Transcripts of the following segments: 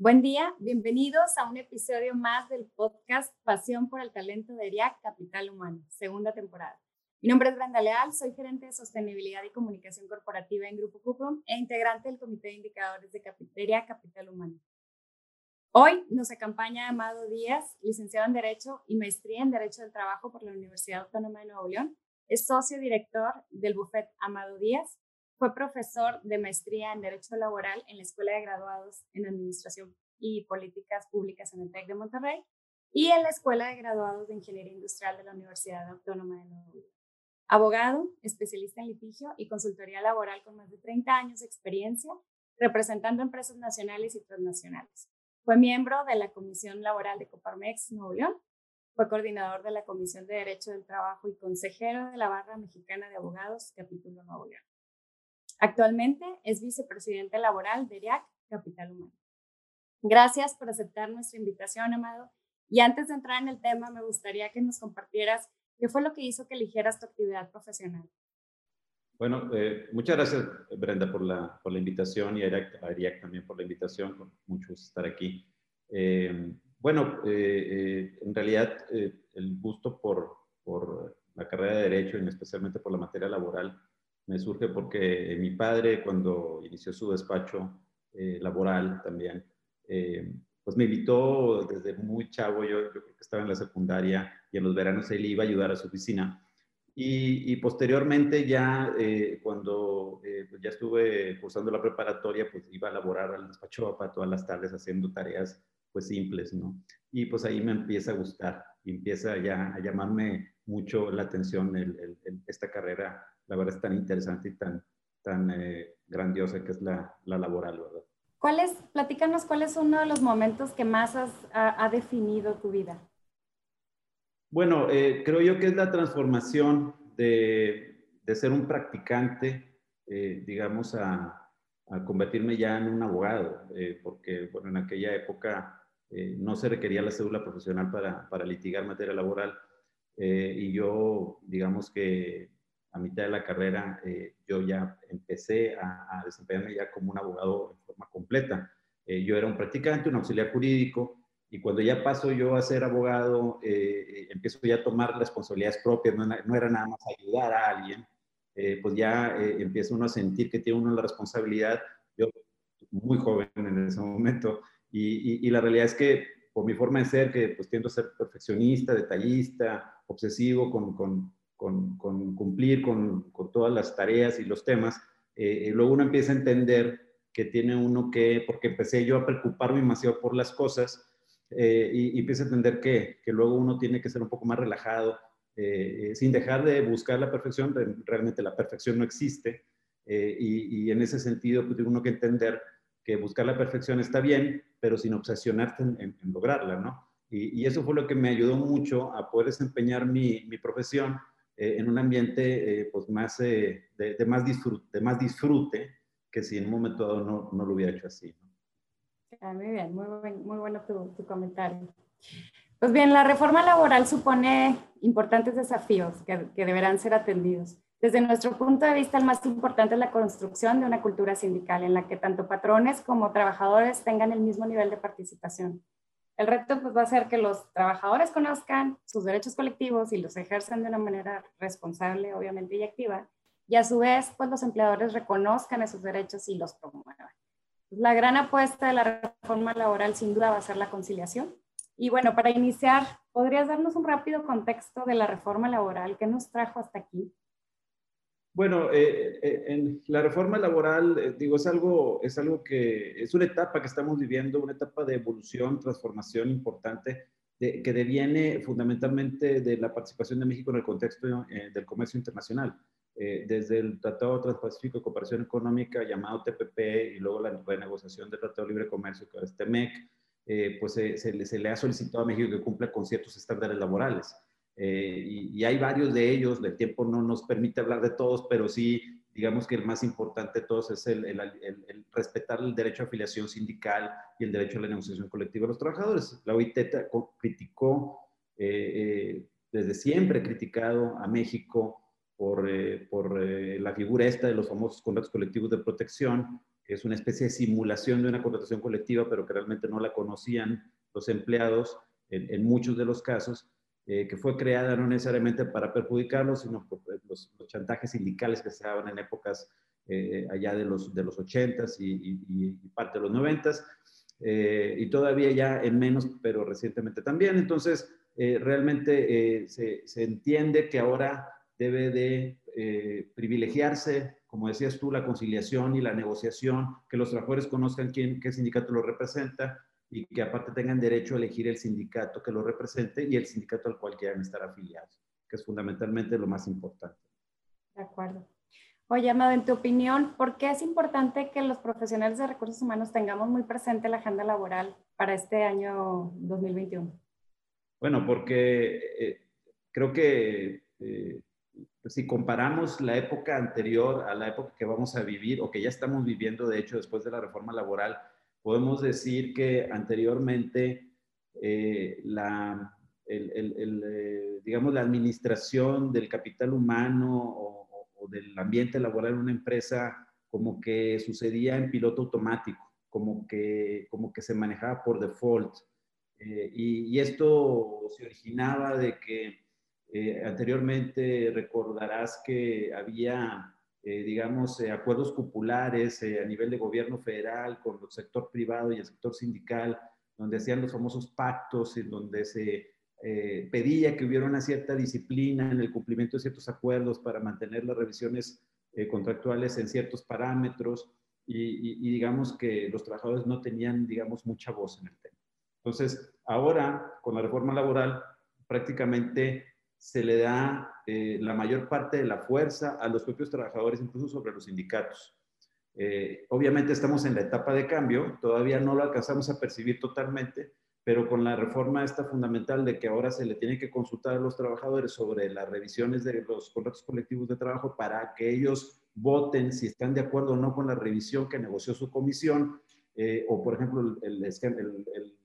Buen día, bienvenidos a un episodio más del podcast Pasión por el Talento de ERIAC Capital Humano, segunda temporada. Mi nombre es Brenda Leal, soy gerente de sostenibilidad y comunicación corporativa en Grupo Cuprum e integrante del Comité de Indicadores de ERIAC Capital Humano. Hoy nos acompaña Amado Díaz, licenciado en Derecho y maestría en Derecho del Trabajo por la Universidad Autónoma de Nuevo León. Es socio director del Buffet Amado Díaz fue profesor de maestría en Derecho Laboral en la Escuela de Graduados en Administración y Políticas Públicas en el TEC de Monterrey y en la Escuela de Graduados de Ingeniería Industrial de la Universidad Autónoma de Nuevo León. Abogado, especialista en litigio y consultoría laboral con más de 30 años de experiencia representando empresas nacionales y transnacionales. Fue miembro de la Comisión Laboral de Coparmex Nuevo León. Fue coordinador de la Comisión de Derecho del Trabajo y consejero de la Barra Mexicana de Abogados, capítulo Nuevo León. Actualmente es vicepresidente laboral de ERIAC Capital Humano. Gracias por aceptar nuestra invitación, Amado. Y antes de entrar en el tema, me gustaría que nos compartieras qué fue lo que hizo que eligieras tu actividad profesional. Bueno, eh, muchas gracias, Brenda, por la, por invitación y a ERIAC, también por la invitación. Con mucho estar aquí. Eh, bueno, eh, en realidad el gusto por, por la carrera de Derecho y especialmente por la materia laboral me surge porque mi padre, cuando inició su despacho eh, laboral también, eh, pues me invitó desde muy chavo, yo, que estaba en la secundaria y en los veranos él iba a ayudar a su oficina. Y, posteriormente ya eh, cuando pues ya estuve cursando la preparatoria, pues iba a laborar al despacho para todas las tardes haciendo tareas pues simples, ¿no? Y pues ahí me empieza a gustar y empieza ya a llamarme mucho la atención esta carrera la verdad es tan interesante y tan, tan eh, grandiosa que es la, la laboral, ¿verdad? ¿Cuál es, platícanos, cuál es uno de los momentos que más has, ha, definido tu vida? Bueno, eh, creo yo que es la transformación de, de ser un practicante, eh, digamos, a, a, convertirme ya en un abogado, porque, bueno, en aquella época no se requería la cédula profesional para, para litigar materia laboral. y yo, digamos que a mitad de la carrera eh, yo ya empecé a, desempeñarme ya como un abogado en forma completa. Eh, yo era un practicante, un auxiliar jurídico, y cuando ya paso yo a ser abogado, eh, empiezo ya a tomar responsabilidades propias, no, no, era nada más ayudar a alguien, pues ya empieza uno a sentir que tiene uno la responsabilidad, yo muy joven en ese momento, y, y, la realidad es que por mi forma de ser, que pues tiendo a ser perfeccionista, detallista, obsesivo con, con con, cumplir con, todas las tareas y los temas, eh, luego uno empieza a entender que tiene uno que, porque empecé yo a preocuparme demasiado por las cosas, eh, y, empieza a entender que, que, luego uno tiene que ser un poco más relajado, eh, sin dejar de buscar la perfección, realmente la perfección no existe, y, en ese sentido pues, tiene uno que entender que buscar la perfección está bien, pero sin obsesionarte en, lograrla, ¿no? Y, eso fue lo que me ayudó mucho a poder desempeñar mi profesión eh, en un ambiente eh, pues más, eh, de, más disfrute, más disfrute que si en un momento dado no, no lo hubiera hecho así. Ah, muy bien, muy, muy bueno tu, tu, comentario. Pues bien, la reforma laboral supone importantes desafíos que, que deberán ser atendidos. Desde nuestro punto de vista, el más importante es la construcción de una cultura sindical en la que tanto patrones como trabajadores tengan el mismo nivel de participación. El reto pues, va a ser que los trabajadores conozcan sus derechos colectivos y los ejerzan de una manera responsable, obviamente, y activa. Y a su vez, pues los empleadores reconozcan esos derechos y los promuevan. La gran apuesta de la reforma laboral sin duda va a ser la conciliación. Y bueno, para iniciar, ¿podrías darnos un rápido contexto de la reforma laboral? ¿Qué nos trajo hasta aquí? Bueno, eh, eh, en la reforma laboral, eh, digo, es algo, es algo que es una etapa que estamos viviendo, una etapa de evolución, transformación importante, que deviene fundamentalmente de la participación de México en el contexto del comercio internacional. desde el Tratado Transpacífico de Cooperación Económica llamado TPP y luego la renegociación del Tratado de Libre Comercio que es TEMEC, pues se, le, ha solicitado a México que cumpla con ciertos estándares laborales. Y, y, hay varios de ellos, el tiempo no nos permite hablar de todos, pero sí digamos que el más importante de todos es el, respetar el derecho a afiliación sindical y el derecho a la negociación colectiva de los trabajadores. La OIT criticó, eh, eh, desde siempre criticado a México por, eh, por la figura esta de los famosos contratos colectivos de protección, que es una especie de simulación de una contratación colectiva, pero que realmente no la conocían los empleados en, en muchos de los casos eh, que fue creada no necesariamente para perjudicarlos, sino por eh, los, chantajes sindicales que se daban en épocas eh, allá de los, de los 80s y, parte de los 90s, y todavía ya en menos, pero recientemente también. Entonces, realmente se, entiende que ahora debe de privilegiarse, como decías tú, la conciliación y la negociación, que los trabajadores conozcan quién, qué sindicato los representa, y que aparte tengan derecho a elegir el sindicato que lo represente y el sindicato al cual quieran estar afiliados, que es fundamentalmente lo más importante. De acuerdo. Oye, Amado, en tu opinión, ¿por qué es importante que los profesionales de recursos humanos tengamos muy presente la agenda laboral para este año 2021? Bueno, porque eh, creo que eh, si comparamos la época anterior a la época que vamos a vivir o que ya estamos viviendo, de hecho, después de la reforma laboral, podemos decir que anteriormente eh, la, eh, digamos, la administración del capital humano o, del ambiente laboral en una empresa como que sucedía en piloto automático, como que, como que se manejaba por default. Eh, y, esto se originaba de que anteriormente recordarás que había eh, digamos, eh, acuerdos populares eh, a nivel de gobierno federal con el sector privado y el sector sindical, donde hacían los famosos pactos, en donde se pedía que hubiera una cierta disciplina en el cumplimiento de ciertos acuerdos para mantener las revisiones contractuales en ciertos parámetros y, digamos que los trabajadores no tenían, digamos, mucha voz en el tema. Entonces, ahora, con la reforma laboral, prácticamente se le da eh, la mayor parte de la fuerza a los propios trabajadores, incluso sobre los sindicatos. Eh, obviamente estamos en la etapa de cambio, todavía no lo alcanzamos a percibir totalmente, pero con la reforma esta fundamental de que ahora se le tiene que consultar a los trabajadores sobre las revisiones de los contratos colectivos de trabajo para que ellos voten si están de acuerdo o no con la revisión que negoció su comisión, eh, o por ejemplo el, el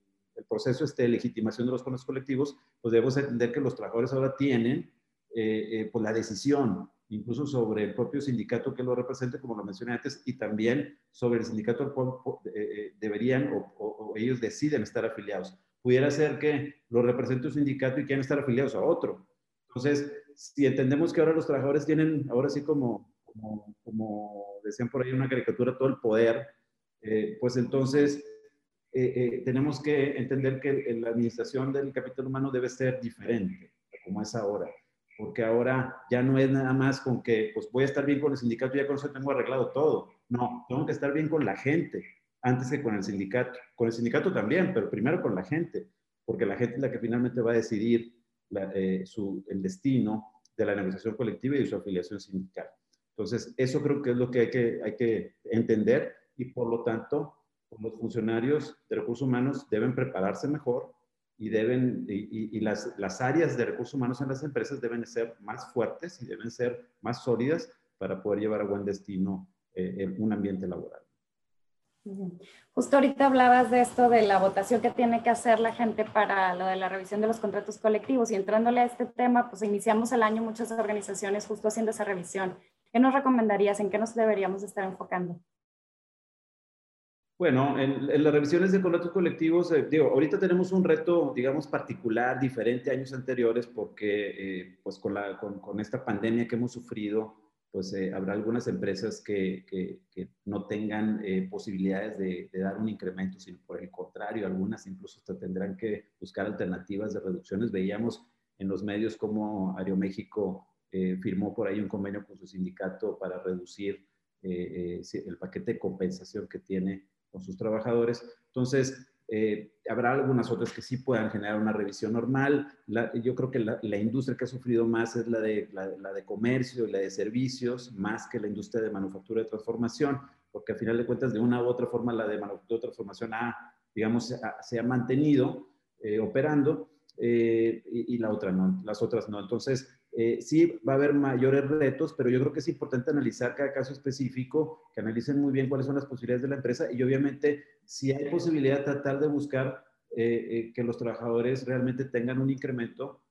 proceso este de legitimación de los contratos colectivos, pues debemos entender que los trabajadores ahora tienen eh, eh, pues la decisión, incluso sobre el propio sindicato que lo represente, como lo mencioné antes, y también sobre el sindicato al cual eh, deberían o, ellos deciden estar afiliados. Pudiera ser que lo represente un sindicato y quieran estar afiliados a otro. Entonces, si entendemos que ahora los trabajadores tienen, ahora sí como, como, como decían por ahí una caricatura, todo el poder, pues entonces eh, eh, tenemos que entender que la administración del capital humano debe ser diferente, como es ahora. Porque ahora ya no es nada más con que, pues voy a estar bien con el sindicato ya con eso tengo arreglado todo. No, tengo que estar bien con la gente antes que con el sindicato. Con el sindicato también, pero primero con la gente, porque la gente es la que finalmente va a decidir eh, su, el destino de la negociación colectiva y de su afiliación sindical. Entonces, eso creo que es lo que hay que, hay que entender y por lo tanto los funcionarios de recursos humanos deben prepararse mejor y, deben, y, las, las, áreas de recursos humanos en las empresas deben ser más fuertes y deben ser más sólidas para poder llevar a buen destino eh, un ambiente laboral. Justo ahorita hablabas de esto de la votación que tiene que hacer la gente para lo de la revisión de los contratos colectivos y entrándole a este tema, pues iniciamos el año muchas organizaciones justo haciendo esa revisión. ¿Qué nos recomendarías? ¿En qué nos deberíamos estar enfocando? Bueno, en, las revisiones de contratos colectivos, eh, digo, ahorita tenemos un reto, digamos, particular, diferente a años anteriores, porque eh, pues con, la, con, esta pandemia que hemos sufrido, pues eh, habrá algunas empresas que, que, no tengan posibilidades de, dar un incremento, sino por el contrario, algunas incluso hasta tendrán que buscar alternativas de reducciones. Veíamos en los medios como Aeroméxico firmó por ahí un convenio con su sindicato para reducir el paquete de compensación que tiene con sus trabajadores. Entonces, eh, habrá algunas otras que sí puedan generar una revisión normal. yo creo que la, industria que ha sufrido más es la de, la, de comercio y la de servicios, más que la industria de manufactura y transformación, porque al final de cuentas, de una u otra forma, la de manufactura y transformación ha, digamos, se ha mantenido operando y, y, la otra no, las otras no. Entonces, eh, sí va a haber mayores retos, pero yo creo que es importante analizar cada caso específico, que analicen muy bien cuáles son las posibilidades de la empresa y obviamente si hay posibilidad tratar de buscar eh, eh, que los trabajadores realmente tengan un incremento,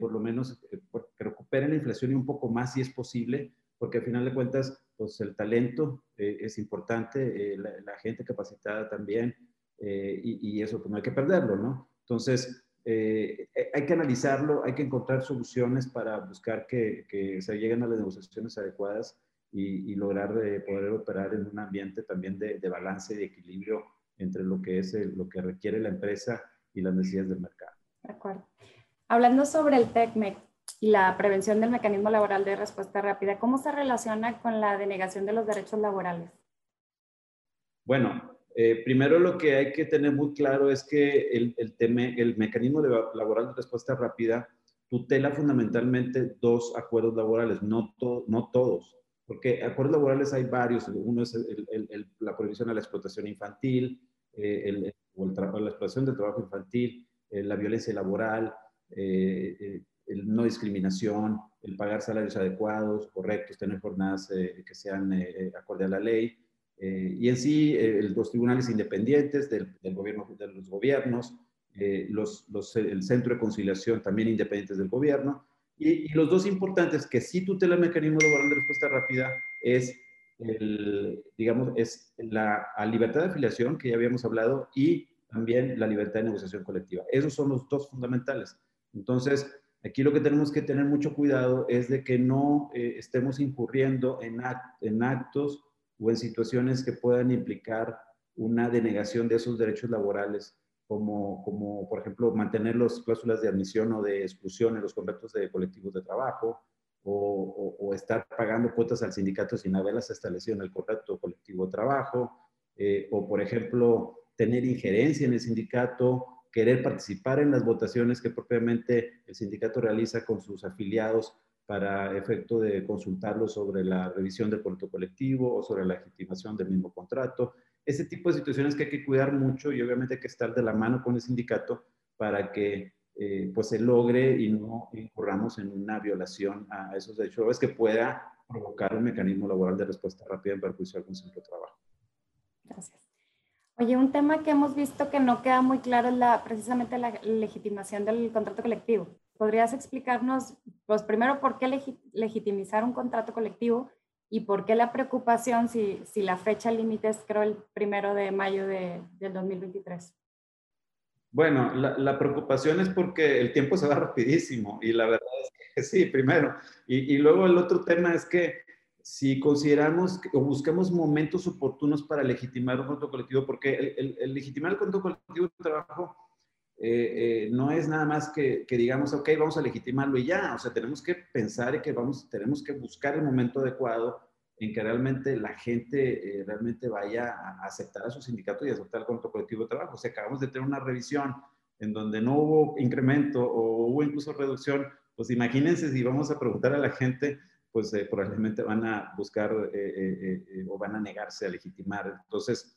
por lo menos que recuperen la inflación y un poco más si es posible, porque al final de cuentas, pues el talento es importante, la, gente capacitada también, y, y, eso pues no hay que perderlo, ¿no? Entonces, eh, eh, hay que analizarlo, hay que encontrar soluciones para buscar que, se lleguen a las negociaciones adecuadas y, lograr eh, poder operar en un ambiente también de, balance y de equilibrio entre lo que es lo que requiere la empresa y las necesidades del mercado. De acuerdo. Hablando sobre el TECMEC y la prevención del mecanismo laboral de respuesta rápida, ¿cómo se relaciona con la denegación de los derechos laborales? Bueno, eh, primero lo que hay que tener muy claro es que el, el, el mecanismo de laboral de respuesta rápida tutela fundamentalmente dos acuerdos laborales, no, no todos, porque acuerdos laborales hay varios. Uno es la prohibición a la explotación infantil, eh, o la explotación del trabajo infantil, eh, la violencia laboral, el no discriminación, el pagar salarios adecuados, correctos, tener jornadas que sean acorde a la ley. Eh, y en sí, eh, los tribunales independientes del, gobierno, de los gobiernos, eh, los, los, el centro de conciliación también independientes del gobierno, y, los dos importantes que sí tutela el mecanismo laboral de respuesta rápida es, el, digamos, es la libertad de afiliación, que ya habíamos hablado, y también la libertad de negociación colectiva. Esos son los dos fundamentales. Entonces, aquí lo que tenemos que tener mucho cuidado es de que no estemos incurriendo en, en actos o en situaciones que puedan implicar una denegación de esos derechos laborales, como, como por ejemplo mantener las cláusulas de admisión o de exclusión en los contratos de colectivos de trabajo, o, o, estar pagando cuotas al sindicato sin haberlas establecido en el contrato colectivo de trabajo, eh, o por ejemplo tener injerencia en el sindicato, querer participar en las votaciones que propiamente el sindicato realiza con sus afiliados para efecto de consultarlo sobre la revisión del contrato colectivo o sobre la legitimación del mismo contrato. Ese tipo de situaciones que hay que cuidar mucho y obviamente hay que estar de la mano con el sindicato para que eh, pues se logre y no incurramos en una violación a esos derechos que pueda provocar un mecanismo laboral de respuesta rápida en perjuicio de algún centro de trabajo. Gracias. Oye, un tema que hemos visto que no queda muy claro es precisamente la legitimación del contrato colectivo. ¿Podrías explicarnos, pues primero, por qué legitimizar un contrato colectivo y por qué la preocupación si, si la fecha límite es, creo, el primero de mayo de, del 2023? Bueno, la, la, preocupación es porque el tiempo se va rapidísimo y la verdad es que sí, primero. Y, y luego el otro tema es que si consideramos o buscamos momentos oportunos para legitimar un contrato colectivo, porque el, el, el legitimar el contrato colectivo de trabajo eh, eh, no es nada más que, digamos, ok, vamos a legitimarlo y ya, o sea, tenemos que pensar y que vamos, tenemos que buscar el momento adecuado en que realmente la gente eh, realmente vaya a aceptar a su sindicato y aceptar el contrato colectivo de trabajo. O sea, acabamos de tener una revisión en donde no hubo incremento o hubo incluso reducción, pues imagínense si vamos a preguntar a la gente, pues probablemente van a buscar o van a negarse a legitimar. Entonces,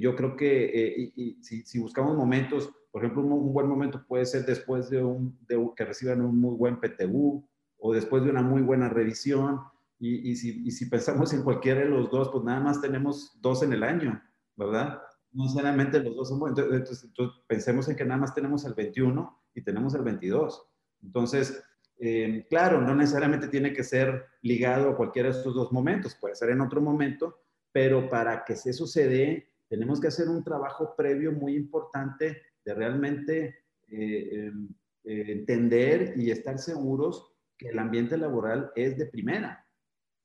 yo creo que si buscamos momentos por ejemplo, un, buen momento puede ser después de, un, que reciban un muy buen PTU o después de una muy buena revisión. Y, si, si, pensamos en cualquiera de los dos, pues nada más tenemos dos en el año, ¿verdad? No necesariamente los dos son buenos. Entonces, pensemos en que nada más tenemos el 21 y tenemos el 22. Entonces, eh, claro, no necesariamente tiene que ser ligado a cualquiera de estos dos momentos, puede ser en otro momento, pero para que eso sucede, tenemos que hacer un trabajo previo muy importante de realmente eh, em, eh, entender y estar seguros que el ambiente laboral es de primera.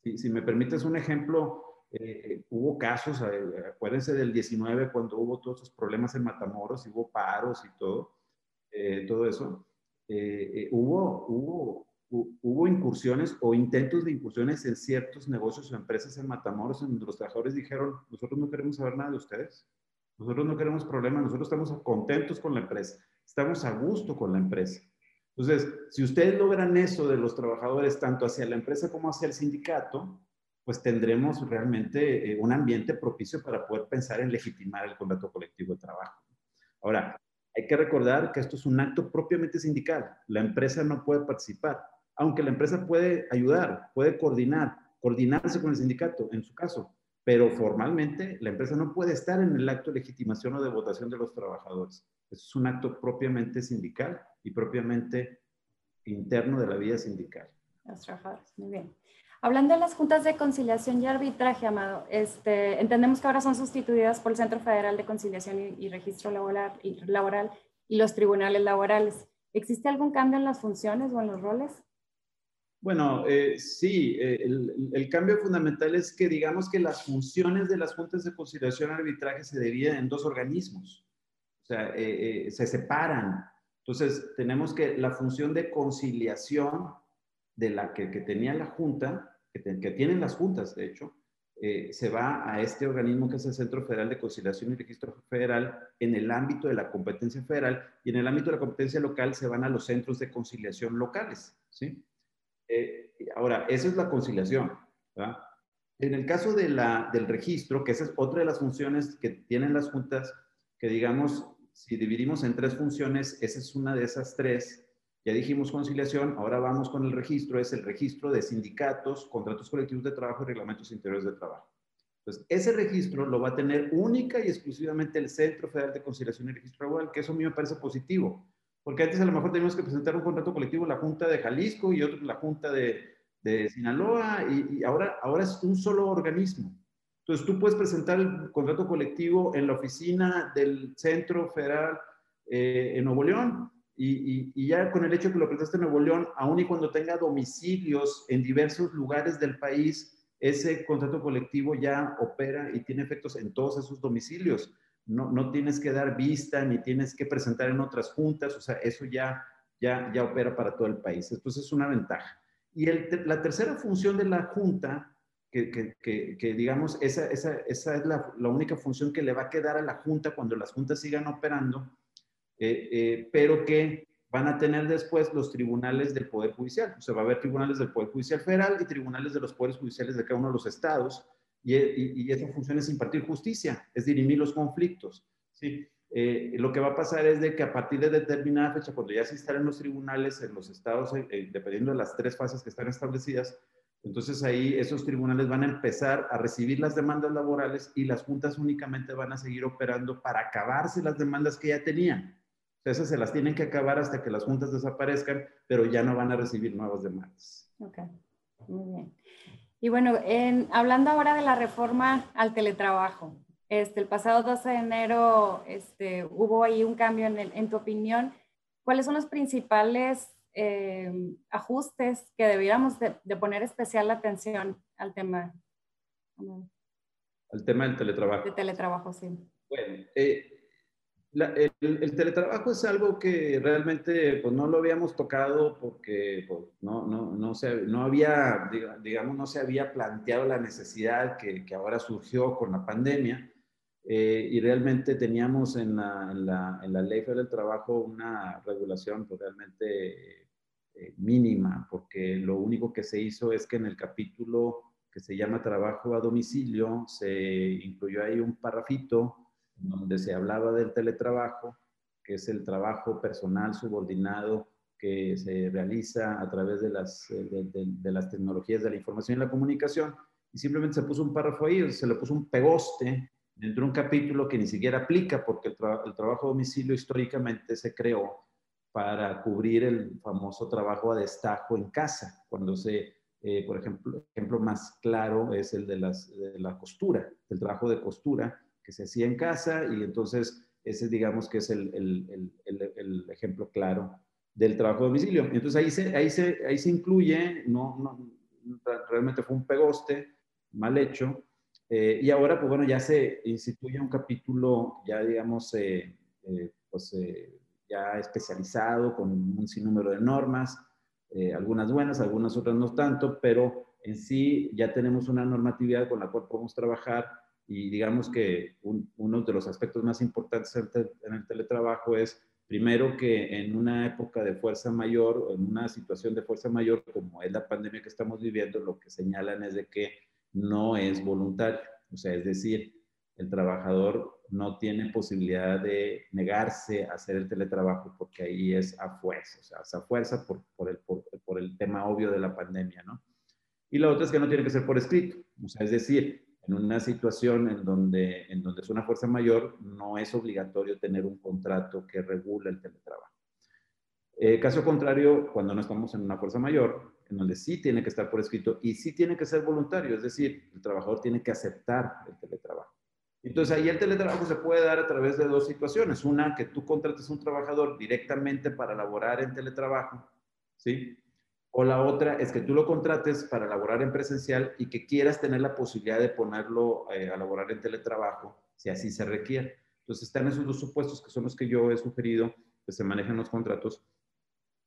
Si, si me permites un ejemplo, eh, hubo casos, acuérdense del 19 cuando hubo todos esos problemas en Matamoros, y hubo paros y todo, todo eso. hubo, hubo, hubo incursiones o intentos de incursiones en ciertos negocios o empresas en Matamoros en donde los trabajadores dijeron, nosotros no queremos saber nada de ustedes. Nosotros no queremos problemas, nosotros estamos contentos con la empresa, estamos a gusto con la empresa. Entonces, si ustedes logran eso de los trabajadores, tanto hacia la empresa como hacia el sindicato, pues tendremos realmente eh, un ambiente propicio para poder pensar en legitimar el contrato colectivo de trabajo. Ahora, hay que recordar que esto es un acto propiamente sindical. La empresa no puede participar, aunque la empresa puede ayudar, puede coordinar, coordinarse con el sindicato, en su caso, pero formalmente la empresa no puede estar en el acto de legitimación o de votación de los trabajadores. Eso es un acto propiamente sindical y propiamente interno de la vida sindical. Los trabajadores, muy bien. Hablando de las juntas de conciliación y arbitraje, Amado, este, entendemos que ahora son sustituidas por el Centro Federal de Conciliación y, Registro laboral y, laboral y los tribunales laborales. ¿Existe algún cambio en las funciones o en los roles? Bueno, eh, sí, eh, el, cambio fundamental es que digamos que las funciones de las juntas de conciliación y arbitraje se dividen en dos organismos, o sea, eh, se separan. Entonces, tenemos que la función de conciliación de la que, que tenía la junta que, tienen las juntas, de hecho, eh, se va a este organismo que es el Centro Federal de Conciliación y Registro Federal en el ámbito de la competencia federal y en el ámbito de la competencia local se van a los centros de conciliación locales. ¿sí? Eh, ahora, esa es la conciliación. En el caso de la, del registro, que esa es otra de las funciones que tienen las juntas, que digamos, si dividimos en tres funciones, esa es una de esas tres ya dijimos conciliación, ahora vamos con el registro, es el registro de sindicatos, contratos colectivos de trabajo y reglamentos interiores de trabajo. Entonces, ese registro lo va a tener única y exclusivamente el Centro Federal de Conciliación y Registro Laboral, que eso a mí me parece positivo, porque antes a lo mejor teníamos que presentar un contrato colectivo en la Junta de Jalisco y otro en la Junta de, de Sinaloa, y, ahora, ahora es un solo organismo. Entonces, tú puedes presentar el contrato colectivo en la oficina del Centro Federal eh, en Nuevo León, y, ya con el hecho de que lo presentaste en Nuevo León, aun y cuando tenga domicilios en diversos lugares del país, ese contrato colectivo ya opera y tiene efectos en todos esos domicilios. No, no tienes que dar vista ni tienes que presentar en otras juntas, o sea, eso ya, ya, ya opera para todo el país. Entonces es una ventaja. Y el, la tercera función de la junta, que, que, que, digamos, esa, esa, esa es la, la, única función que le va a quedar a la junta cuando las juntas sigan operando, eh, eh, pero que van a tener después los tribunales del Poder Judicial. O sea, va a haber tribunales del Poder Judicial Federal y tribunales de los Poderes Judiciales de cada uno de los estados. Y, y, esa función es impartir justicia, es dirimir los conflictos. ¿sí? Eh, lo que va a pasar es de que a partir de determinada fecha, cuando ya se instalen los tribunales en los estados, dependiendo de las tres fases que están establecidas, entonces ahí esos tribunales van a empezar a recibir las demandas laborales y las juntas únicamente van a seguir operando para acabarse las demandas que ya tenían. Esas se las tienen que acabar hasta que las juntas desaparezcan, pero ya no van a recibir nuevas demandas. Ok, muy bien. Y bueno, en, hablando ahora de la reforma al teletrabajo, este, el pasado 12 de enero este, hubo ahí un cambio en, en tu opinión. ¿Cuáles son los principales eh, ajustes que debiéramos de, poner especial atención al tema? Al tema del teletrabajo. De teletrabajo, sí. Bueno, eh, el, teletrabajo es algo que realmente pues, no lo habíamos tocado porque pues, no, no, no, se, no había, digamos, no se había planteado la necesidad que, que ahora surgió con la pandemia. Eh, y realmente teníamos en la, en, la, en la, Ley Federal del Trabajo una regulación pues, realmente eh, mínima, porque lo único que se hizo es que en el capítulo que se llama Trabajo a domicilio se incluyó ahí un parrafito donde se hablaba del teletrabajo, que es el trabajo personal subordinado que se realiza a través de las, de, las tecnologías de la información y la comunicación, y simplemente se puso un párrafo ahí, se le puso un pegoste dentro de un capítulo que ni siquiera aplica porque el, trabajo a domicilio históricamente se creó para cubrir el famoso trabajo a destajo en casa, cuando se, eh, por ejemplo, el ejemplo más claro es el de, las, de la costura, el trabajo de costura, que se hacía en casa y entonces ese digamos que es el, el, el, ejemplo claro del trabajo de domicilio. Entonces ahí se, ahí se, ahí se incluye, no, no, realmente fue un pegoste mal hecho, eh, y ahora pues bueno, ya se instituye un capítulo ya digamos, eh, eh, pues ya especializado con un sinnúmero de normas, algunas buenas, algunas otras no tanto, pero en sí ya tenemos una normatividad con la cual podemos trabajar y digamos que uno de los aspectos más importantes en el teletrabajo es, primero, que en una época de fuerza mayor, en una situación de fuerza mayor como es la pandemia que estamos viviendo, lo que señalan es de que no es voluntario. O sea, es decir, el trabajador no tiene posibilidad de negarse a hacer el teletrabajo porque ahí es a fuerza, o sea, es a fuerza por, por, el, por, el tema obvio de la pandemia, ¿no? Y la otra es que no tiene que ser por escrito, o sea, es decir, en una situación en donde, es una fuerza mayor, no es obligatorio tener un contrato que regule el teletrabajo. Eh, caso contrario, cuando no estamos en una fuerza mayor, en donde sí tiene que estar por escrito y sí tiene que ser voluntario, es decir, el trabajador tiene que aceptar el teletrabajo. Entonces ahí el teletrabajo se puede dar a través de dos situaciones. Una, que tú contrates a un trabajador directamente para laborar en teletrabajo, ¿sí? O la otra es que tú lo contrates para laborar en presencial y que quieras tener la posibilidad de ponerlo eh, a laborar en teletrabajo, si así se requiere. Entonces están esos dos supuestos que son los que yo he sugerido que se manejen los contratos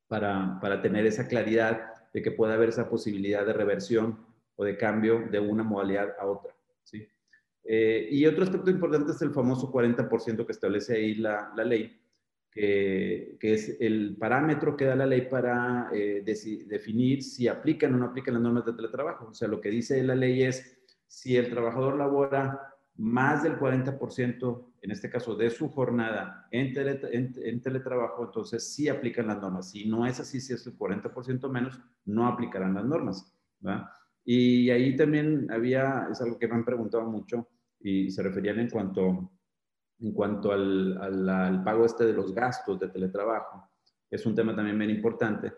para, para tener esa claridad de que pueda haber esa posibilidad de reversión o de cambio de una modalidad a otra. ¿sí? Eh, y otro aspecto importante es el famoso 40% que establece ahí la, la ley, que, que, es el parámetro que da la ley para eh, definir si aplican o no aplican las normas de teletrabajo. O sea, lo que dice la ley es si el trabajador labora más del 40%, en este caso de su jornada en, en, teletrabajo, entonces sí aplican las normas. Si no es así, si es el 40% menos, no aplicarán las normas. Y ahí también había, es algo que me han preguntado mucho y se referían en cuanto, en cuanto al, pago este de los gastos de teletrabajo. Es un tema también bien importante.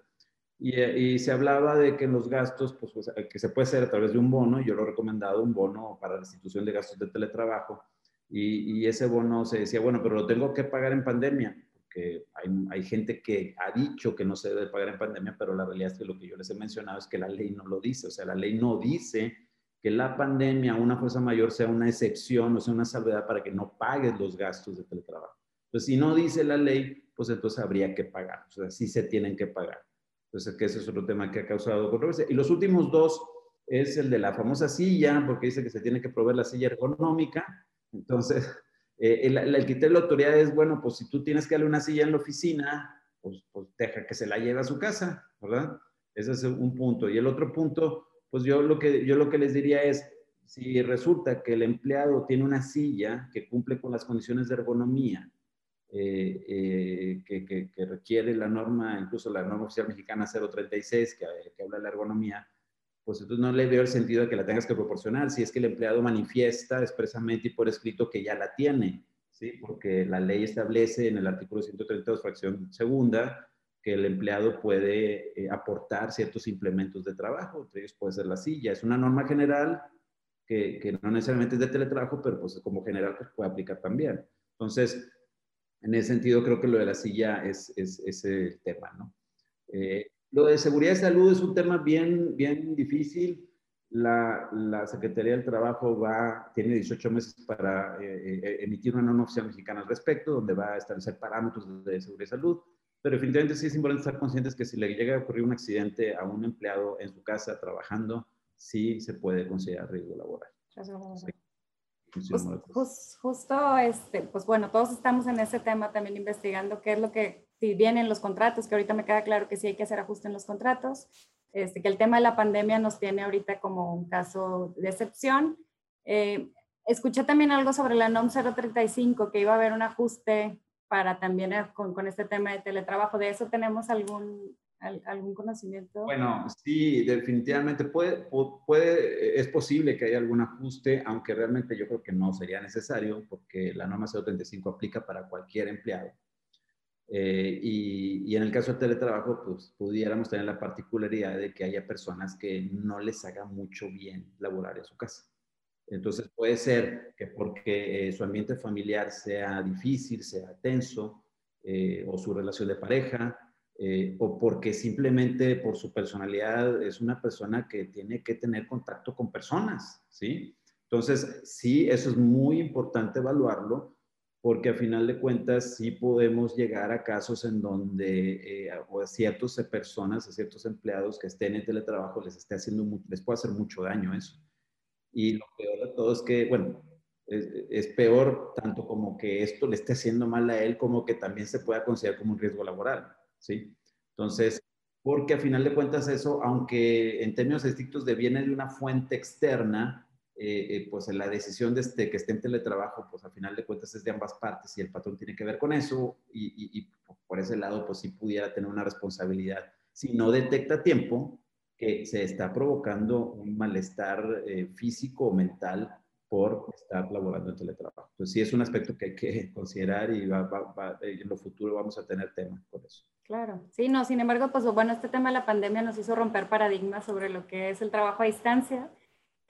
Y, se hablaba de que los gastos, pues, pues, que se puede hacer a través de un bono, yo lo he recomendado, un bono para restitución de gastos de teletrabajo, y, ese bono se decía, bueno, pero lo tengo que pagar en pandemia, porque hay, hay, gente que ha dicho que no se debe pagar en pandemia, pero la realidad es que lo que yo les he mencionado es que la ley no lo dice, o sea, la ley no dice que la pandemia, una fuerza mayor, sea una excepción o sea una salvedad para que no pagues los gastos de teletrabajo. Entonces, si no dice la ley, pues entonces habría que pagar, o sea, sí se tienen que pagar. Entonces, que ese es otro tema que ha causado controversia. Y los últimos dos es el de la famosa silla, porque dice que se tiene que proveer la silla ergonómica. Entonces, eh, el, el, criterio de la autoridad es, bueno, pues si tú tienes que darle una silla en la oficina, pues, pues deja que se la lleve a su casa, ¿verdad? Ese es un punto. Y el otro punto, pues yo lo que, yo lo que les diría es, si resulta que el empleado tiene una silla que cumple con las condiciones de ergonomía, eh, eh, que, que, requiere la norma, incluso la norma oficial mexicana 036, que, que habla de la ergonomía, pues entonces no le veo el sentido de que la tengas que proporcionar, si es que el empleado manifiesta expresamente y por escrito que ya la tiene, ¿sí? Porque la ley establece en el artículo 132, fracción segunda, que el empleado puede eh, aportar ciertos implementos de trabajo, entre ellos puede ser la silla. Es una norma general que, que no necesariamente es de teletrabajo, pero pues como general pues puede aplicar también. Entonces, en ese sentido, creo que lo de la silla es, es, el tema, ¿no? Eh, lo de seguridad y salud es un tema bien, bien difícil. La, la, Secretaría del Trabajo va, tiene 18 meses para eh, eh, emitir una norma oficial mexicana al respecto, donde va a establecer parámetros de, seguridad y salud. Pero definitivamente sí es importante estar conscientes que si le llega a ocurrir un accidente a un empleado en su casa trabajando, sí se puede considerar riesgo laboral. Justo, este, pues bueno, todos estamos en ese tema también investigando qué es lo que, si vienen los contratos, que ahorita me queda claro que sí hay que hacer ajuste en los contratos, este, que el tema de la pandemia nos tiene ahorita como un caso de excepción. Eh, escuché también algo sobre la NOM 035, que iba a haber un ajuste para también eh, con, con este tema de teletrabajo. ¿De eso tenemos algún, ¿Algún conocimiento? Bueno, sí, definitivamente puede, puede, es posible que haya algún ajuste, aunque realmente yo creo que no sería necesario porque la norma 035 aplica para cualquier empleado. Eh, y, y, en el caso del teletrabajo, pues pudiéramos tener la particularidad de que haya personas que no les haga mucho bien laborar en su casa. Entonces puede ser que porque eh, su ambiente familiar sea difícil, sea tenso, eh, o su relación de pareja, eh, o porque simplemente por su personalidad es una persona que tiene que tener contacto con personas, ¿sí? Entonces, sí, eso es muy importante evaluarlo, porque a final de cuentas sí podemos llegar a casos en donde a ciertas personas, a ciertos empleados que estén en teletrabajo les esté haciendo, les puede hacer mucho daño eso. Y lo peor de todo es que, bueno, es, peor tanto como que esto le esté haciendo mal a él, como que también se pueda considerar como un riesgo laboral. ¿sí? Entonces, porque a final de cuentas eso, aunque en términos estrictos viene de una fuente externa, eh, eh, pues la decisión de este, que esté en teletrabajo, pues al final de cuentas es de ambas partes y el patrón tiene que ver con eso y, y, por ese lado, pues sí pudiera tener una responsabilidad. Si no detecta a tiempo que se está provocando un malestar eh, físico o mental por estar laborando en teletrabajo. Entonces sí es un aspecto que hay que considerar y va, va, en lo futuro vamos a tener tema por eso. Claro, sí, no, sin embargo, pues bueno, este tema de la pandemia nos hizo romper paradigmas sobre lo que es el trabajo a distancia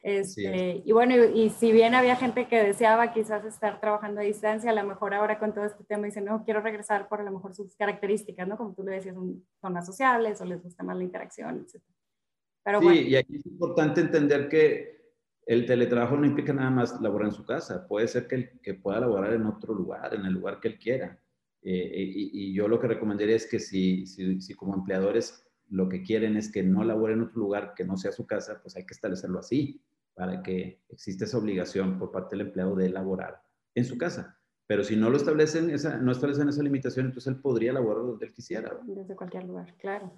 este, y bueno, y, si bien había gente que deseaba quizás estar trabajando a distancia, a lo mejor ahora con todo este tema dicen, no, quiero regresar por a lo mejor sus características, ¿no? Como tú le decías, son, más sociables o les gusta más la interacción, etc. Pero sí, y aquí es importante entender que el teletrabajo no implica nada más laborar en su casa, puede ser que, que pueda laborar en otro lugar, en el lugar que él quiera. Eh, y, y, yo lo que recomendaría es que si, si, si como empleadores lo que quieren es que no labore en otro lugar que no sea su casa, pues hay que establecerlo así para que exista esa obligación por parte del empleado de elaborar en su casa. Pero si no lo establecen, esa, no establecen esa limitación, entonces él podría elaborar donde él quisiera. Desde cualquier lugar, claro.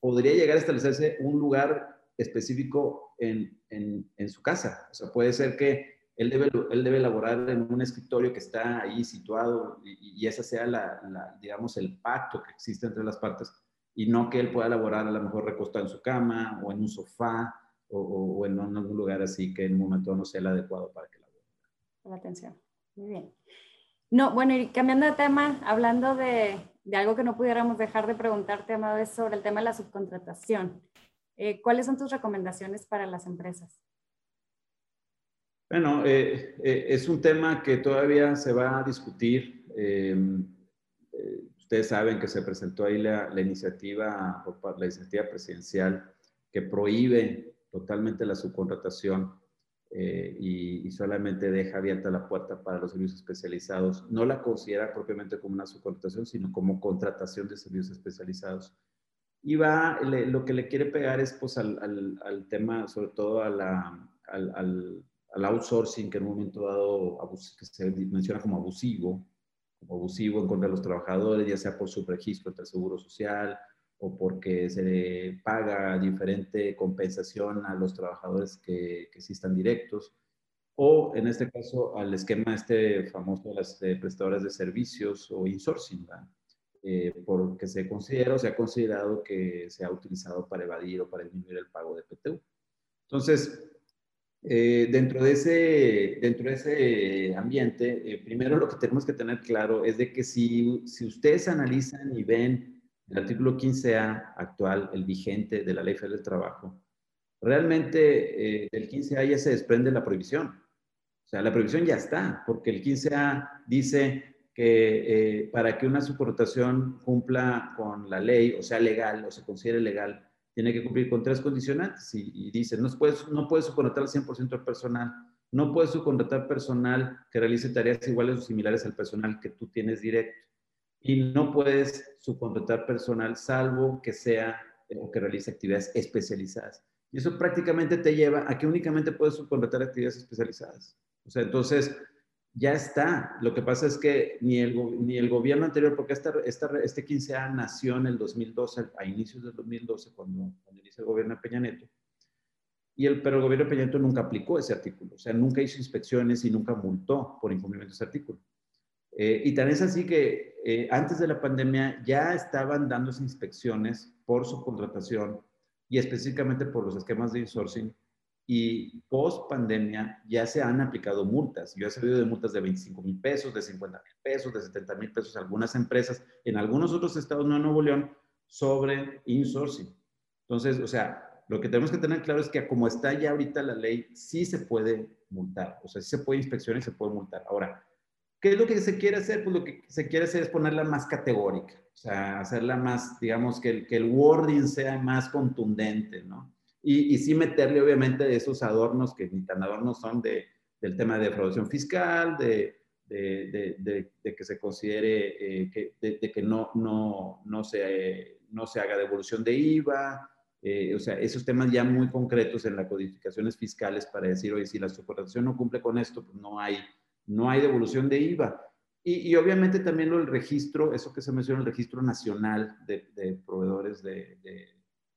Podría llegar a establecerse un lugar específico en, en, en, su casa. O sea, puede ser que él debe, él debe elaborar en un escritorio que está ahí situado y, y esa sea, la, la, digamos, el pacto que existe entre las partes y no que él pueda elaborar a lo mejor recostado en su cama o en un sofá o, en algún lugar así que en un momento no sea el adecuado para que la La atención. Muy bien. No, bueno, y cambiando de tema, hablando de, de, algo que no pudiéramos dejar de preguntarte, Amado, es sobre el tema de la subcontratación. Eh, ¿Cuáles son tus recomendaciones para las empresas? Bueno, eh, eh, es un tema que todavía se va a discutir. ustedes saben que se presentó ahí la iniciativa, la iniciativa presidencial que prohíbe totalmente la subcontratación eh, y, solamente deja abierta la puerta para los servicios especializados. No la considera propiamente como una subcontratación, sino como contratación de servicios especializados. Y va, lo que le quiere pegar es pues al, al, tema, sobre todo a la, al, al, outsourcing, que en un momento dado que se menciona como abusivo, como abusivo en contra de los trabajadores, ya sea por su registro ante el Seguro Social, o porque se le paga diferente compensación a los trabajadores que, que sí están directos, o en este caso al esquema este famoso de las prestadoras de servicios o insourcing, eh, porque se considera o se ha considerado que se ha utilizado para evadir o para disminuir el pago de PTU. Entonces, eh, dentro, de ese, dentro de ese ambiente, eh, primero lo que tenemos que tener claro es de que si, si ustedes analizan y ven el artículo 15A actual, el vigente de la Ley Federal del Trabajo, realmente eh, del 15A ya se desprende la prohibición. O sea, la prohibición ya está, porque el 15A dice que eh, para que una subcontratación cumpla con la ley, o sea, legal, o se considere legal, tiene que cumplir con tres condicionantes. Y, dice, no puedes, no puedes subcontratar al 100% del personal, no puedes subcontratar personal que realice tareas iguales o similares al personal que tú tienes directo y no puedes subcontratar personal salvo que sea eh, o que realice actividades especializadas. Y eso prácticamente te lleva a que únicamente puedes subcontratar actividades especializadas. O sea, entonces ya está. Lo que pasa es que ni el, ni el gobierno anterior, porque esta, esta, este 15A nació en el 2012, a inicios del 2012, cuando, cuando inicia el gobierno de Peña Nieto. Y el, pero el gobierno de Peña Nieto nunca aplicó ese artículo. O sea, nunca hizo inspecciones y nunca multó por incumplimiento de ese artículo. Eh, y tan es así que eh, antes de la pandemia ya estaban dándose inspecciones por su contratación y específicamente por los esquemas de insourcing. Y post pandemia ya se han aplicado multas. Yo he sabido de multas de 25 mil pesos, de 50 mil pesos, de 70 mil pesos algunas empresas, en algunos otros estados, no en Nuevo León, sobre insourcing. Entonces, o sea, lo que tenemos que tener claro es que como está ya ahorita la ley, sí se puede multar. O sea, sí se puede inspeccionar y se puede multar. Ahora, ¿Qué es lo que se quiere hacer? Pues lo que se quiere hacer es ponerla más categórica, o sea, hacerla más, digamos, que el, que el wording sea más contundente, ¿no? Y, y sí meterle, obviamente, esos adornos que ni tan adornos son de, del tema de defraudación fiscal, de, de, de, de que se considere eh, que, de, que no, no, no, se, no se haga devolución de IVA, eh, o sea, esos temas ya muy concretos en las codificaciones fiscales para decir, oye, si la subcontratación no cumple con esto, pues no hay no hay devolución de IVA. Y, obviamente también lo del registro, eso que se menciona, el registro nacional de, proveedores de,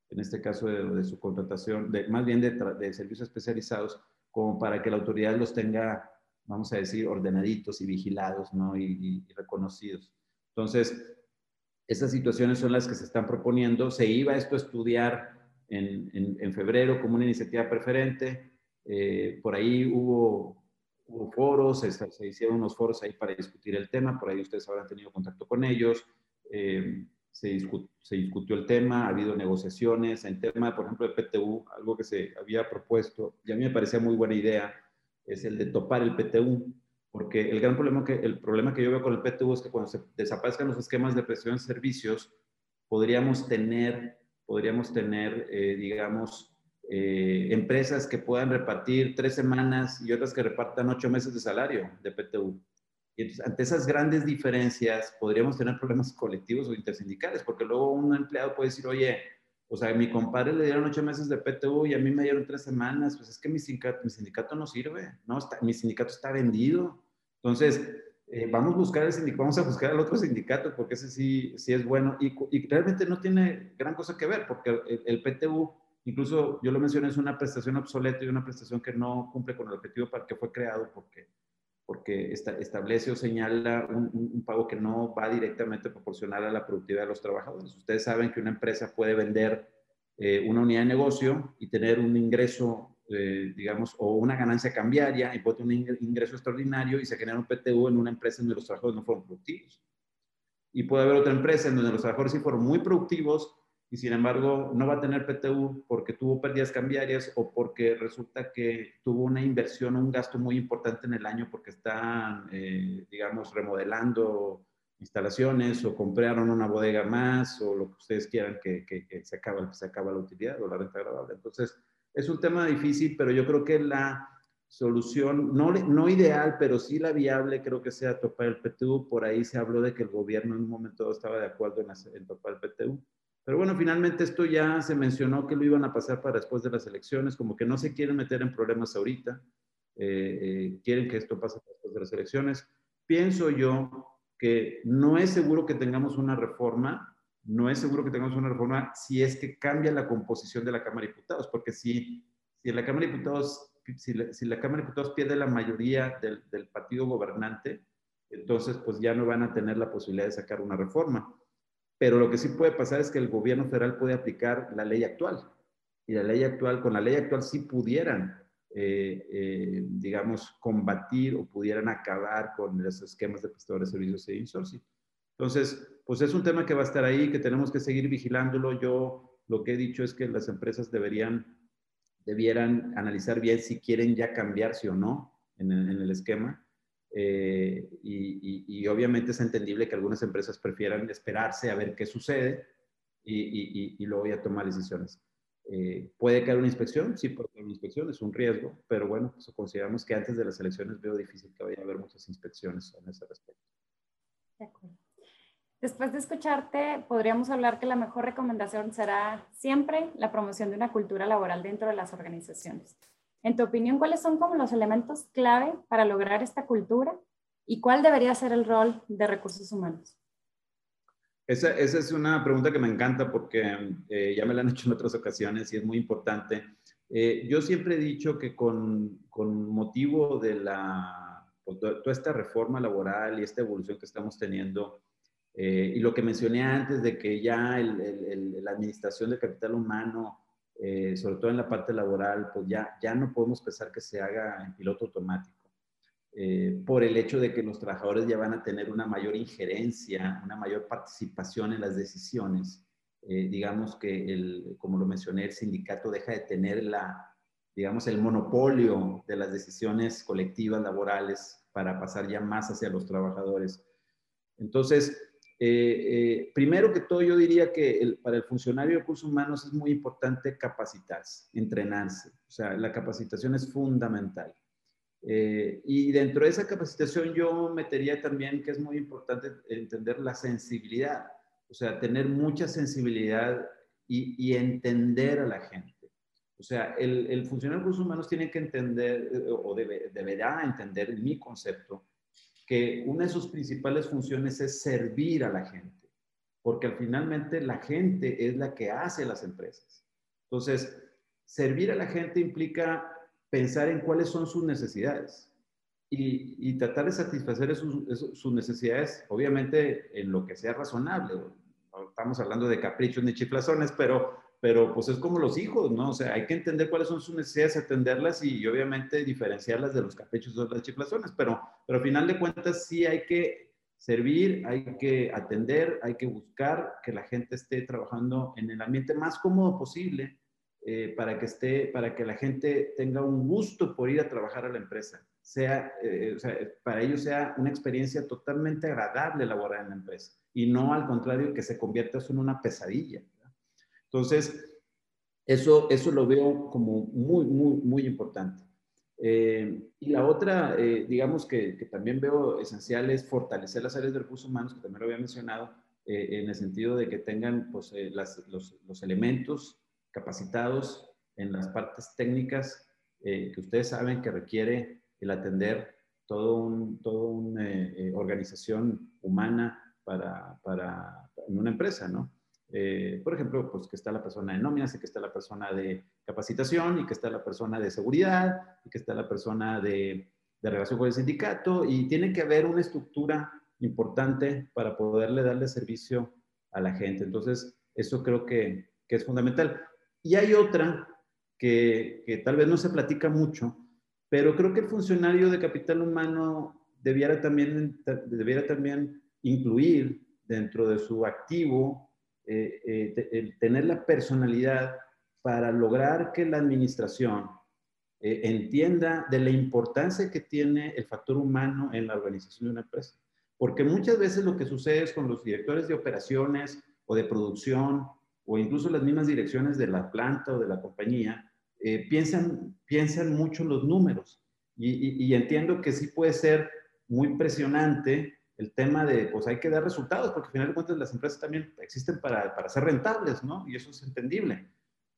en este caso de, su contratación, más bien de, servicios especializados, como para que la autoridad los tenga, vamos a decir, ordenaditos y vigilados, ¿no? Y, reconocidos. Entonces, esas situaciones son las que se están proponiendo. Se iba esto a estudiar en, en, febrero como una iniciativa preferente. Eh, por ahí hubo, hubo foros, se, se, hicieron unos foros ahí para discutir el tema. Por ahí ustedes habrán tenido contacto con ellos. Eh, se, se, discutió el tema, ha habido negociaciones. En tema, por ejemplo, de PTU, algo que se había propuesto, y a mí me parecía muy buena idea, es el de topar el PTU, porque el gran problema que, el problema que yo veo con el PTU es que cuando se desaparezcan los esquemas de presión de servicios, podríamos tener, podríamos tener eh, digamos, eh, empresas que puedan repartir tres semanas y otras que repartan ocho meses de salario de PTU. Y entonces, ante esas grandes diferencias, podríamos tener problemas colectivos o intersindicales, porque luego un empleado puede decir, oye, o sea, a mi compadre le dieron ocho meses de PTU y a mí me dieron tres semanas, pues es que mi sindicato, mi sindicato no sirve, ¿no? Está, mi sindicato está vendido. Entonces, eh, vamos a buscar el sindicato, vamos a buscar al otro sindicato, porque ese sí, sí es bueno y, y realmente no tiene gran cosa que ver, porque el, el, PTU, incluso yo lo mencioné, es una prestación obsoleta y una prestación que no cumple con el objetivo para el que fue creado, porque porque establece o señala un, pago que no va directamente proporcional a la productividad de los trabajadores. Ustedes saben que una empresa puede vender eh, una unidad de negocio y tener un ingreso, eh, digamos, o una ganancia cambiaria y puede tener un ingreso extraordinario y se genera un PTU en una empresa donde los trabajadores no fueron productivos. Y puede haber otra empresa en donde los trabajadores sí fueron muy productivos y sin embargo no va a tener PTU porque tuvo pérdidas cambiarias o porque resulta que tuvo una inversión, un gasto muy importante en el año porque están, eh, digamos, remodelando instalaciones o compraron una bodega más o lo que ustedes quieran que, que, se, acaba, se acaba la utilidad o la renta agradable. Entonces, es un tema difícil, pero yo creo que la solución, no, no ideal, pero sí la viable, creo que sea topar el PTU. Por ahí se habló de que el gobierno en un momento estaba de acuerdo en, en topar el PTU. Pero bueno, finalmente esto ya se mencionó que lo iban a pasar para después de las elecciones, como que no se quieren meter en problemas ahorita, eh, eh, quieren que esto pase después de las elecciones. Pienso yo que no es seguro que tengamos una reforma, no es seguro que tengamos una reforma si es que cambia la composición de la Cámara de Diputados, porque si, si la Cámara de Diputados, si la, si la Cámara de Diputados pierde la mayoría del, del partido gobernante, entonces pues ya no van a tener la posibilidad de sacar una reforma. Pero lo que sí puede pasar es que el gobierno federal puede aplicar la ley actual. Y la ley actual, con la ley actual sí pudieran, eh, eh, digamos, combatir o pudieran acabar con los esquemas de prestadores de servicios e insourcing. Entonces, pues es un tema que va a estar ahí, que tenemos que seguir vigilándolo. Yo lo que he dicho es que las empresas deberían, debieran analizar bien si quieren ya cambiarse o no en el, en el esquema eh, y, obviamente es entendible que algunas empresas prefieran esperarse a ver qué sucede y, luego ya tomar decisiones. Eh, ¿Puede caer una inspección? Sí, puede caer una inspección, es un riesgo, pero bueno, pues consideramos que antes de las elecciones veo difícil que vaya a haber muchas inspecciones en ese respecto. De acuerdo. Después de escucharte, podríamos hablar que la mejor recomendación será siempre la promoción de una cultura laboral dentro de las organizaciones. En tu opinión, ¿cuáles son como los elementos clave para lograr esta cultura y cuál debería ser el rol de recursos humanos? Esa, esa es una pregunta que me encanta porque eh, ya me la han hecho en otras ocasiones y es muy importante. Eh, yo siempre he dicho que con, con motivo de la, pues, toda esta reforma laboral y esta evolución que estamos teniendo, eh, y lo que mencioné antes de que ya el, el, la administración del capital humano eh, sobre todo en la parte laboral, pues ya, ya no podemos pensar que se haga en piloto automático. Eh, por el hecho de que los trabajadores ya van a tener una mayor injerencia, una mayor participación en las decisiones. Eh, digamos que, el, como lo mencioné, el sindicato deja de tener la, digamos, el monopolio de las decisiones colectivas laborales para pasar ya más hacia los trabajadores. Entonces, eh, eh, primero que todo, yo diría que para el funcionario de recursos humanos es muy importante capacitarse, entrenarse. O sea, la capacitación es fundamental. Eh, y dentro de esa capacitación yo metería también que es muy importante entender la sensibilidad, o sea, tener mucha sensibilidad y, entender a la gente. O sea, el, funcionario de recursos humanos tiene que entender o deberá entender mi concepto que una de sus principales funciones es servir a la gente, porque finalmente la gente es la que hace las empresas. Entonces, servir a la gente implica pensar en cuáles son sus necesidades y, tratar de satisfacer sus, necesidades, obviamente en lo que sea razonable. No estamos hablando de caprichos ni chiflazones, pero, pero pues es como los hijos, ¿no? O sea, hay que entender cuáles son sus necesidades, atenderlas y, obviamente diferenciarlas de los caprichos o las chiflazones, pero, pero al final de cuentas sí hay que servir, hay que atender, hay que buscar que la gente esté trabajando en el ambiente más cómodo posible eh, para, que esté, para que la gente tenga un gusto por ir a trabajar a la empresa sea, eh, o sea, para ellos sea una experiencia totalmente agradable laborar en la empresa y no al contrario que se convierta en una pesadilla. Entonces, eso, eso lo veo como muy, muy, muy importante. Eh, y la otra, eh, digamos que, que, también veo esencial es fortalecer las áreas de recursos humanos, que también lo había mencionado, en el sentido de que tengan pues, las, los, elementos capacitados en las partes técnicas que ustedes saben que requiere el atender todo un, toda una eh, eh, organización humana para, para, en una empresa, ¿no? Eh, por ejemplo, pues que está la persona de nóminas y que está la persona de capacitación y que está la persona de seguridad y que está la persona de, de relación con el sindicato y tiene que haber una estructura importante para poderle darle servicio a la gente. Entonces, eso creo que, que es fundamental. Y hay otra que, que, tal vez no se platica mucho, pero creo que el funcionario de capital humano debiera también, debiera también incluir dentro de su activo eh, eh, el tener la personalidad para lograr que la administración eh, entienda de la importancia que tiene el factor humano en la organización de una empresa. Porque muchas veces lo que sucede es con los directores de operaciones o de producción o incluso las mismas direcciones de la planta o de la compañía, eh, piensan, piensan mucho los números. Y, entiendo que sí puede ser muy presionante el tema de, pues hay que dar resultados, porque al final de cuentas las empresas también existen para, para ser rentables, ¿no? Y eso es entendible.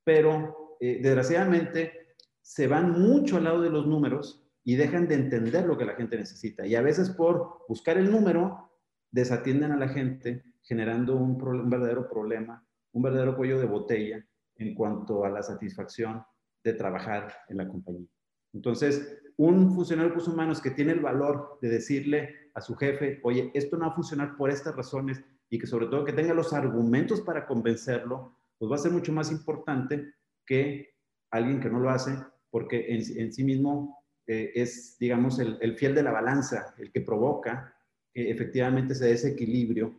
Pero, eh, desgraciadamente, se van mucho al lado de los números y dejan de entender lo que la gente necesita. Y a veces por buscar el número, desatienden a la gente, generando un, un verdadero problema, un verdadero cuello de botella en cuanto a la satisfacción de trabajar en la compañía. Entonces, un funcionario de recursos humanos que tiene el valor de decirle a su jefe, oye, esto no va a funcionar por estas razones y que sobre todo que tenga los argumentos para convencerlo, pues va a ser mucho más importante que alguien que no lo hace, porque en, sí mismo eh, es, digamos, el, fiel de la balanza, el que provoca que efectivamente ese desequilibrio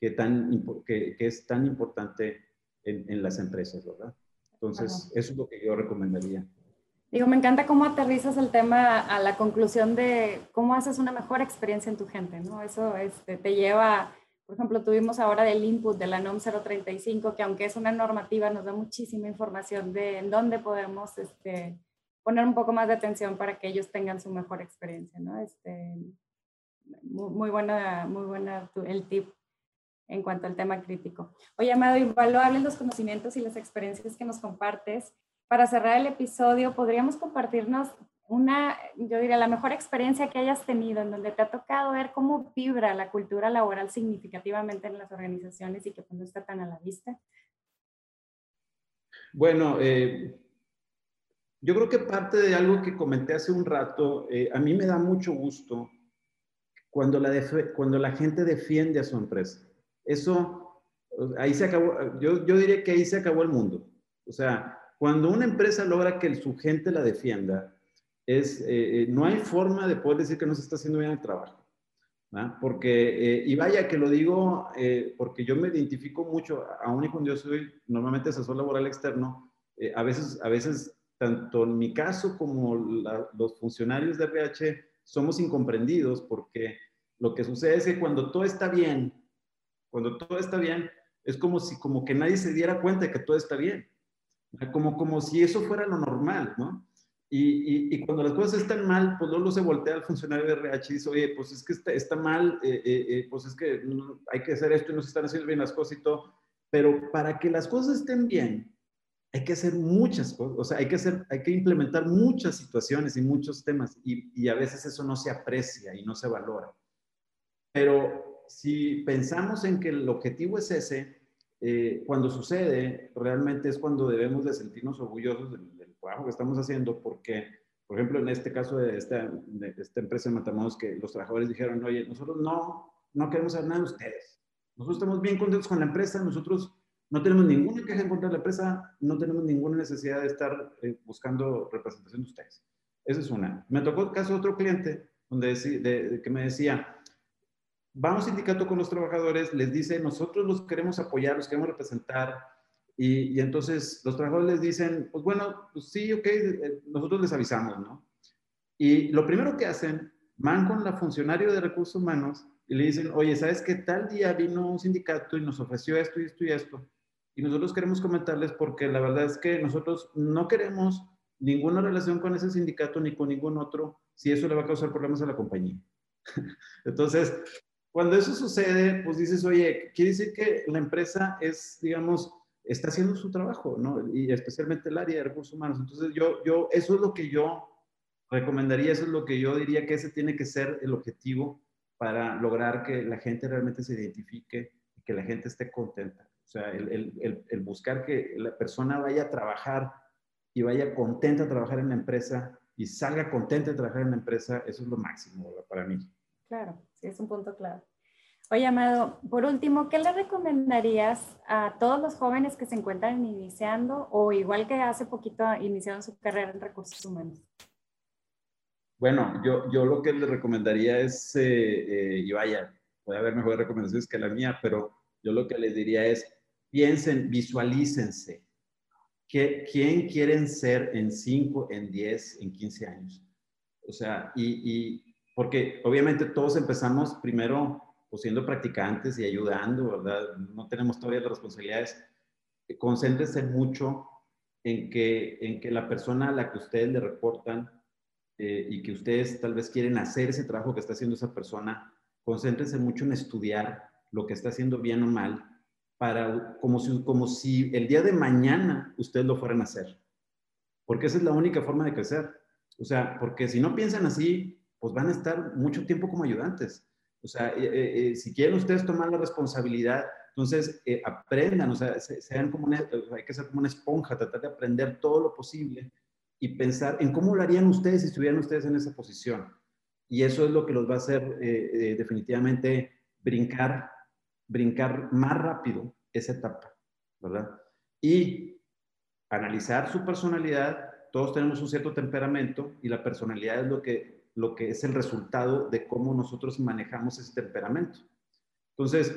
que, tan, que, es tan importante en, en las empresas, ¿verdad? Entonces, eso es lo que yo recomendaría. Digo, me encanta cómo aterrizas el tema a la conclusión de cómo haces una mejor experiencia en tu gente, ¿no? Eso este, te lleva, por ejemplo, tuvimos ahora del input de la NOM 035, que aunque es una normativa, nos da muchísima información de en dónde podemos este, poner un poco más de atención para que ellos tengan su mejor experiencia, ¿no? Este, muy, muy buena, muy buena el tip en cuanto al tema crítico. Oye, Amado, invaluables los conocimientos y las experiencias que nos compartes. Para cerrar el episodio, ¿podríamos compartirnos una, yo diría, la mejor experiencia que hayas tenido en donde te ha tocado ver cómo vibra la cultura laboral significativamente en las organizaciones y que pues, no está tan a la vista? Bueno, eh, yo creo que parte de algo que comenté hace un rato, eh, a mí me da mucho gusto cuando la, cuando la gente defiende a su empresa. Eso, ahí se acabó, yo, yo diría que ahí se acabó el mundo. O sea, cuando una empresa logra que su gente la defienda, es, eh, eh, no hay forma de poder decir que no se está haciendo bien el trabajo. Porque, eh, y vaya que lo digo porque yo me identifico mucho, aún y cuando yo soy normalmente asesor laboral externo, a, veces, a veces, tanto en mi caso como los funcionarios de RH, somos incomprendidos porque lo que sucede es que cuando todo está bien, cuando todo está bien, es como si como que nadie se diera cuenta de que todo está bien. Como, como si eso fuera lo normal, ¿no? Y, y, cuando las cosas están mal, pues luego se voltea al funcionario de RH y dice, oye, pues es que está, está mal, eh, eh, eh, pues es que hay que hacer esto y no se están haciendo bien las cosas y todo. Pero para que las cosas estén bien, hay que hacer muchas cosas, o sea, hay que, hacer, hay que implementar muchas situaciones y muchos temas y, y a veces eso no se aprecia y no se valora. Pero si pensamos en que el objetivo es ese, eh, cuando sucede, realmente es cuando debemos de sentirnos orgullosos del, trabajo que estamos haciendo, porque Por ejemplo, en este caso de esta, de esta empresa de Matamoros, que los trabajadores dijeron, oye, nosotros no, no queremos saber nada de ustedes. Nosotros estamos bien contentos con la empresa, nosotros no tenemos ninguna queja en contra de la empresa, no tenemos ninguna necesidad de estar eh, buscando representación de ustedes. Esa es una. Me tocó el caso de otro cliente donde de, que me decía, vamos sindicato con los trabajadores, les dice, nosotros los queremos apoyar, los queremos representar, y, y, entonces los trabajadores les dicen, pues bueno, pues sí, ok, eh, nosotros les avisamos, ¿no? Y lo primero que hacen, van con la funcionario de recursos humanos y le dicen, oye, ¿sabes qué tal día vino un sindicato y nos ofreció esto y esto y esto? Y nosotros queremos comentarles porque la verdad es que nosotros no queremos ninguna relación con ese sindicato ni con ningún otro si eso le va a causar problemas a la compañía. Entonces, cuando eso sucede, pues dices, oye, quiere decir que la empresa es, digamos, está haciendo su trabajo, ¿no? Y especialmente el área de recursos humanos. Entonces, yo, yo, eso es lo que yo recomendaría, eso es lo que yo diría que ese tiene que ser el objetivo para lograr que la gente realmente se identifique y que la gente esté contenta. O sea, el, el, el, buscar que la persona vaya a trabajar y vaya contenta a trabajar en la empresa y salga contenta de trabajar en la empresa, eso es lo máximo para mí. Claro, es un punto claro. Oye, Amado, por último, ¿qué le recomendarías a todos los jóvenes que se encuentran iniciando o igual que hace poquito iniciaron su carrera en recursos humanos? Bueno, yo, yo lo que le recomendaría es, eh, eh, y vaya, puede haber mejores recomendaciones que la mía, pero yo lo que les diría es, piensen, visualícense. ¿Quién quieren ser en 5, en 10, en 15 años? O sea, y, y porque obviamente todos empezamos primero pues siendo practicantes y ayudando, ¿verdad? No tenemos todavía las responsabilidades. Concéntrense mucho en que, en que la persona a la que ustedes le reportan eh, y que ustedes tal vez quieren hacer ese trabajo que está haciendo esa persona, concéntrense mucho en estudiar lo que está haciendo bien o mal, para, como, si, como si el día de mañana ustedes lo fueran a hacer. Porque esa es la única forma de crecer. O sea, porque si no piensan así, pues van a estar mucho tiempo como ayudantes. O sea, eh, eh, si quieren ustedes tomar la responsabilidad, entonces eh, aprendan, o sea, sean como hay que ser como una esponja, tratar de aprender todo lo posible y pensar en cómo lo harían ustedes si estuvieran ustedes en esa posición. Y eso es lo que los va a hacer definitivamente brincar, brincar más rápido esa etapa, ¿verdad? Y analizar su personalidad, todos tenemos un cierto temperamento y la personalidad es lo que lo que es el resultado de cómo nosotros manejamos ese temperamento. Entonces,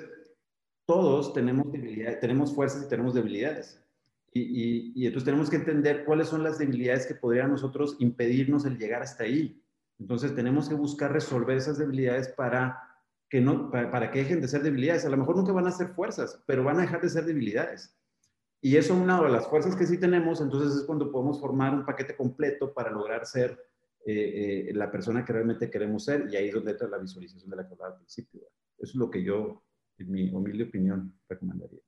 todos tenemos debilidades, tenemos fuerzas y tenemos debilidades. Y, y, entonces tenemos que entender cuáles son las debilidades que podrían nosotros impedirnos el llegar hasta ahí. Entonces tenemos que buscar resolver esas debilidades para que, no, para, que dejen de ser debilidades. A lo mejor nunca van a ser fuerzas, pero van a dejar de ser debilidades. Y eso, una de las fuerzas que sí tenemos, entonces es cuando podemos formar un paquete completo para lograr ser eh, eh, la persona que realmente queremos ser y ahí es donde entra la visualización de la que hablaba al principio. Eso es lo que yo, en mi humilde opinión, recomendaría.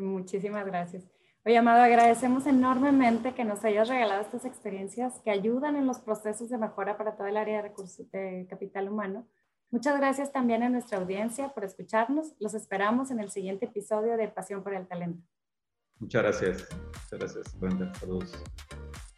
muchísimas gracias. Oye, Amado, agradecemos enormemente que nos hayas regalado estas experiencias que ayudan en los procesos de mejora para todo el área de recursos de capital humano. Muchas gracias también a nuestra audiencia por escucharnos. Los esperamos en el siguiente episodio de Pasión por el Talento. Muchas gracias. Muchas gracias, Brenda. Saludos.